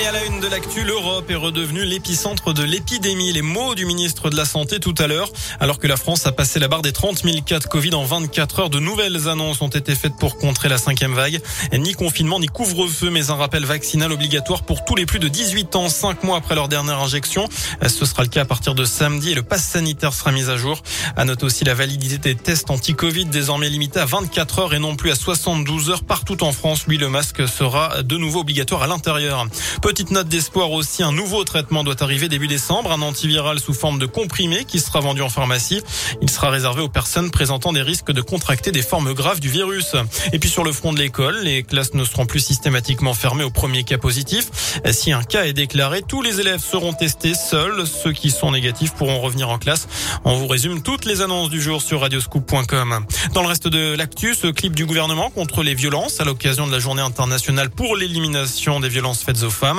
Et à la une de l'actu, l'Europe est redevenue l'épicentre de l'épidémie. Les mots du ministre de la Santé tout à l'heure. Alors que la France a passé la barre des 30 000 cas de Covid en 24 heures, de nouvelles annonces ont été faites pour contrer la cinquième vague. ni confinement, ni couvre-feu, mais un rappel vaccinal obligatoire pour tous les plus de 18 ans, 5 mois après leur dernière injection. Ce sera le cas à partir de samedi et le pass sanitaire sera mis à jour. À noter aussi la validité des tests anti-Covid désormais limitée à 24 heures et non plus à 72 heures partout en France. Lui, le masque sera de nouveau obligatoire à l'intérieur. Petite note d'espoir aussi, un nouveau traitement doit arriver début décembre, un antiviral sous forme de comprimé qui sera vendu en pharmacie. Il sera réservé aux personnes présentant des risques de contracter des formes graves du virus. Et puis sur le front de l'école, les classes ne seront plus systématiquement fermées au premier cas positif. Si un cas est déclaré, tous les élèves seront testés seuls. Ceux qui sont négatifs pourront revenir en classe. On vous résume toutes les annonces du jour sur radioscoop.com. Dans le reste de l'actu, ce clip du gouvernement contre les violences à l'occasion de la journée internationale pour l'élimination des violences faites aux femmes.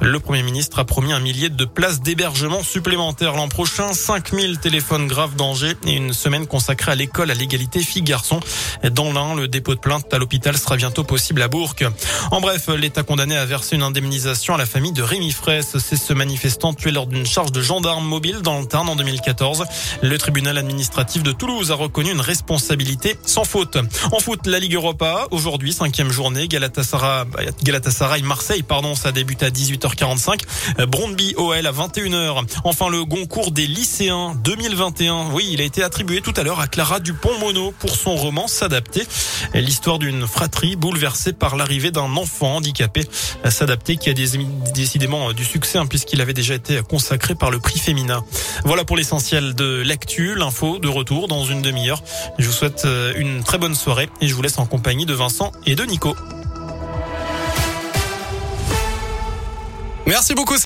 Le Premier ministre a promis un millier de places d'hébergement supplémentaires l'an prochain, 5000 téléphones graves danger et une semaine consacrée à l'école à l'égalité filles-garçons. Dans l'un, le dépôt de plainte à l'hôpital sera bientôt possible à Bourg. En bref, l'État condamné à verser une indemnisation à la famille de Rémi Fraisse. C'est ce manifestant tué lors d'une charge de gendarme mobile dans le Tarn en 2014. Le tribunal administratif de Toulouse a reconnu une responsabilité sans faute. En foot, la Ligue Europa, aujourd'hui, cinquième journée, Galatasaray, Galatasaray Marseille, pardon, ça débute à 18h45. Brondby OL à 21h. Enfin, le Goncourt des lycéens 2021. Oui, il a été attribué tout à l'heure à Clara Dupont-Mono pour son roman S'adapter. L'histoire d'une fratrie bouleversée par l'arrivée d'un enfant handicapé. S'adapter qui a décidément du succès hein, puisqu'il avait déjà été consacré par le prix féminin. Voilà pour l'essentiel de l'actu, l'info de retour dans une demi-heure. Je vous souhaite euh, une très bonne soirée et je vous laisse en compagnie de Vincent et de Nico. Merci beaucoup.